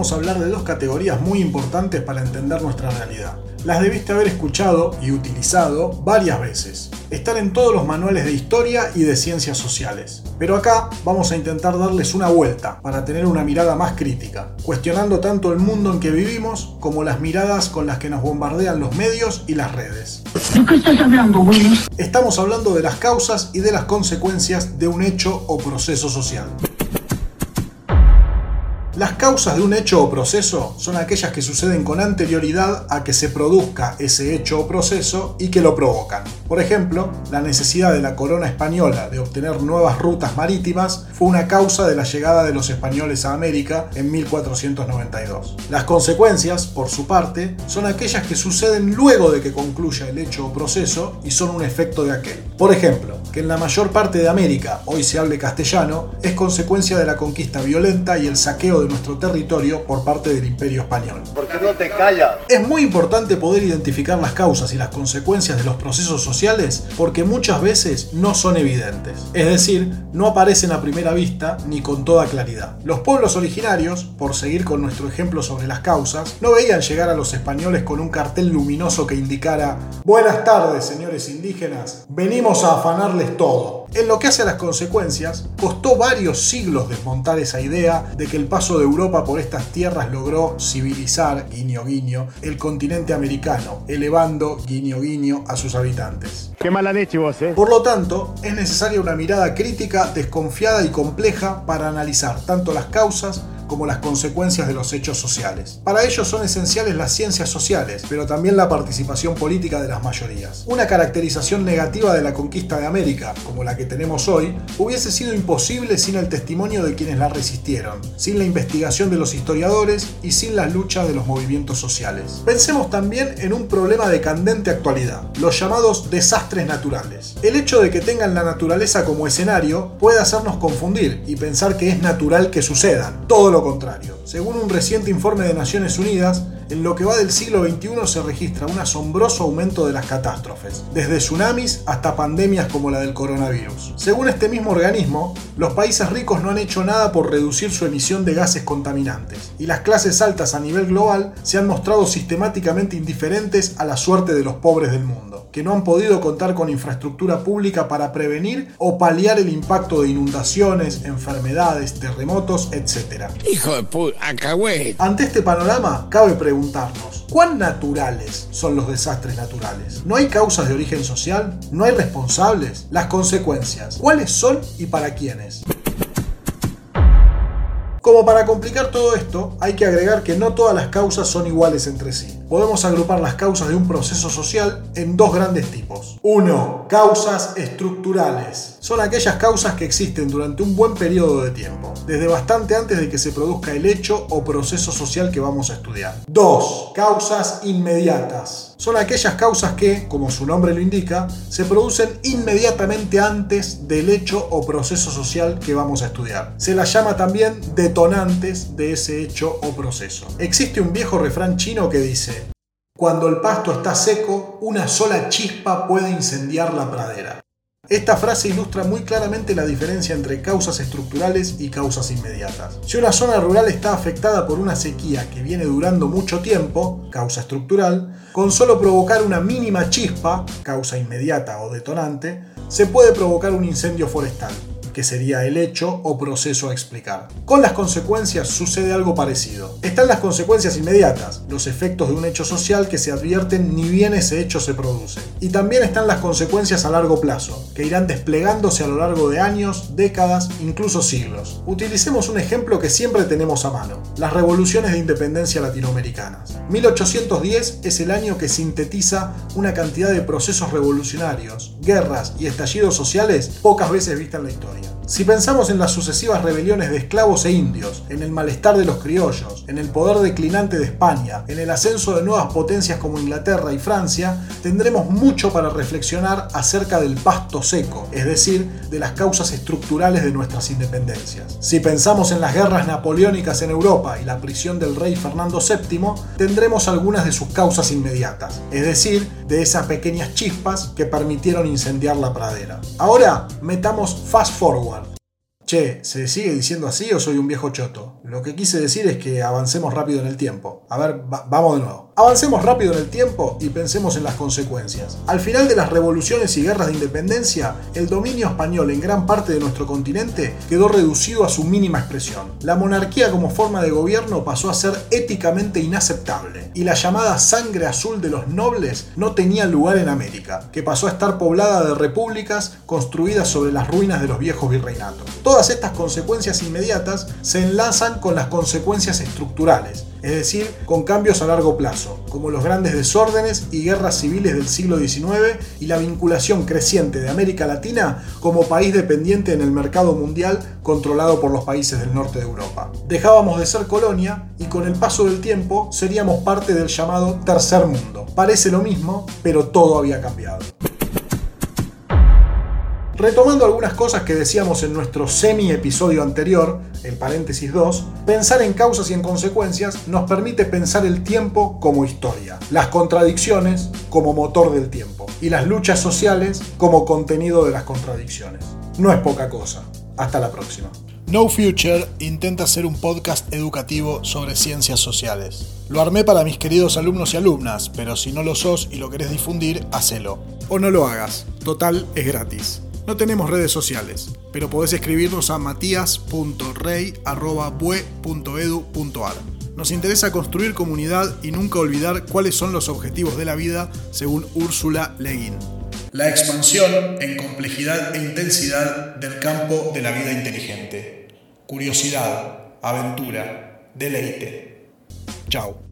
vamos a hablar de dos categorías muy importantes para entender nuestra realidad. Las debiste haber escuchado y utilizado varias veces. Están en todos los manuales de historia y de ciencias sociales. Pero acá vamos a intentar darles una vuelta para tener una mirada más crítica, cuestionando tanto el mundo en que vivimos como las miradas con las que nos bombardean los medios y las redes. ¿De qué estás hablando, Willy? Estamos hablando de las causas y de las consecuencias de un hecho o proceso social. Las causas de un hecho o proceso son aquellas que suceden con anterioridad a que se produzca ese hecho o proceso y que lo provocan. Por ejemplo, la necesidad de la corona española de obtener nuevas rutas marítimas fue una causa de la llegada de los españoles a América en 1492. Las consecuencias, por su parte, son aquellas que suceden luego de que concluya el hecho o proceso y son un efecto de aquel. Por ejemplo, que en la mayor parte de América hoy se hable castellano es consecuencia de la conquista violenta y el saqueo de nuestro territorio por parte del Imperio Español. ¿Por qué no te callas? Es muy importante poder identificar las causas y las consecuencias de los procesos sociales porque muchas veces no son evidentes, es decir, no aparecen a primera vista ni con toda claridad. Los pueblos originarios, por seguir con nuestro ejemplo sobre las causas, no veían llegar a los españoles con un cartel luminoso que indicara Buenas tardes, señores indígenas, venimos a todo. En lo que hace a las consecuencias, costó varios siglos desmontar esa idea de que el paso de Europa por estas tierras logró civilizar, guiño guiño, el continente americano, elevando, guiño guiño, a sus habitantes. Qué mala leche vos, eh. Por lo tanto, es necesaria una mirada crítica, desconfiada y compleja para analizar tanto las causas como las consecuencias de los hechos sociales. Para ello son esenciales las ciencias sociales, pero también la participación política de las mayorías. Una caracterización negativa de la conquista de América, como la que tenemos hoy, hubiese sido imposible sin el testimonio de quienes la resistieron, sin la investigación de los historiadores y sin las luchas de los movimientos sociales. Pensemos también en un problema de candente actualidad, los llamados desastres naturales. El hecho de que tengan la naturaleza como escenario puede hacernos confundir y pensar que es natural que sucedan. Todo lo contrario. Según un reciente informe de Naciones Unidas, en lo que va del siglo XXI se registra un asombroso aumento de las catástrofes, desde tsunamis hasta pandemias como la del coronavirus. Según este mismo organismo, los países ricos no han hecho nada por reducir su emisión de gases contaminantes, y las clases altas a nivel global se han mostrado sistemáticamente indiferentes a la suerte de los pobres del mundo, que no han podido contar con infraestructura pública para prevenir o paliar el impacto de inundaciones, enfermedades, terremotos, etc. Hijo de puta. Ante este panorama, cabe preguntarnos, ¿cuán naturales son los desastres naturales? ¿No hay causas de origen social? ¿No hay responsables? Las consecuencias, ¿cuáles son y para quiénes? Como para complicar todo esto, hay que agregar que no todas las causas son iguales entre sí. Podemos agrupar las causas de un proceso social en dos grandes tipos. 1. Causas estructurales. Son aquellas causas que existen durante un buen periodo de tiempo, desde bastante antes de que se produzca el hecho o proceso social que vamos a estudiar. 2. Causas inmediatas. Son aquellas causas que, como su nombre lo indica, se producen inmediatamente antes del hecho o proceso social que vamos a estudiar. Se las llama también detonantes de ese hecho o proceso. Existe un viejo refrán chino que dice, cuando el pasto está seco, una sola chispa puede incendiar la pradera. Esta frase ilustra muy claramente la diferencia entre causas estructurales y causas inmediatas. Si una zona rural está afectada por una sequía que viene durando mucho tiempo, causa estructural, con solo provocar una mínima chispa, causa inmediata o detonante, se puede provocar un incendio forestal, que sería el hecho o proceso a explicar. Con las consecuencias sucede algo parecido. Están las consecuencias inmediatas, los efectos de un hecho social que se advierten ni bien ese hecho se produce. Y también están las consecuencias a largo plazo, que irán desplegándose a lo largo de años, décadas, incluso siglos. Utilicemos un ejemplo que siempre tenemos a mano, las revoluciones de independencia latinoamericanas. 1810 es el año que sintetiza una cantidad de procesos revolucionarios, guerras y estallidos sociales pocas veces vistas en la historia. Si pensamos en las sucesivas rebeliones de esclavos e indios, en el malestar de los criollos, en el poder declinante de España, en el ascenso de nuevas potencias como Inglaterra y Francia, tendremos mucho para reflexionar acerca del pasto seco, es decir, de las causas estructurales de nuestras independencias. Si pensamos en las guerras napoleónicas en Europa y la prisión del rey Fernando VII, tendremos algunas de sus causas inmediatas, es decir, de esas pequeñas chispas que permitieron incendiar la pradera. Ahora, metamos fast forward Che, ¿se sigue diciendo así o soy un viejo choto? Lo que quise decir es que avancemos rápido en el tiempo. A ver, vamos de nuevo. Avancemos rápido en el tiempo y pensemos en las consecuencias. Al final de las revoluciones y guerras de independencia, el dominio español en gran parte de nuestro continente quedó reducido a su mínima expresión. La monarquía como forma de gobierno pasó a ser éticamente inaceptable y la llamada sangre azul de los nobles no tenía lugar en América, que pasó a estar poblada de repúblicas construidas sobre las ruinas de los viejos virreinatos estas consecuencias inmediatas se enlazan con las consecuencias estructurales, es decir, con cambios a largo plazo, como los grandes desórdenes y guerras civiles del siglo XIX y la vinculación creciente de América Latina como país dependiente en el mercado mundial controlado por los países del norte de Europa. Dejábamos de ser colonia y con el paso del tiempo seríamos parte del llamado tercer mundo. Parece lo mismo, pero todo había cambiado. Retomando algunas cosas que decíamos en nuestro semi-episodio anterior, el paréntesis 2, pensar en causas y en consecuencias nos permite pensar el tiempo como historia, las contradicciones como motor del tiempo y las luchas sociales como contenido de las contradicciones. No es poca cosa. Hasta la próxima. No Future intenta hacer un podcast educativo sobre ciencias sociales. Lo armé para mis queridos alumnos y alumnas, pero si no lo sos y lo querés difundir, hacelo. O no lo hagas. Total, es gratis. No tenemos redes sociales, pero podés escribirnos a matías.rey.bue.edu.ar. Nos interesa construir comunidad y nunca olvidar cuáles son los objetivos de la vida según Úrsula Le Guin. La expansión en complejidad e intensidad del campo de la vida inteligente. Curiosidad, aventura, deleite. Chao.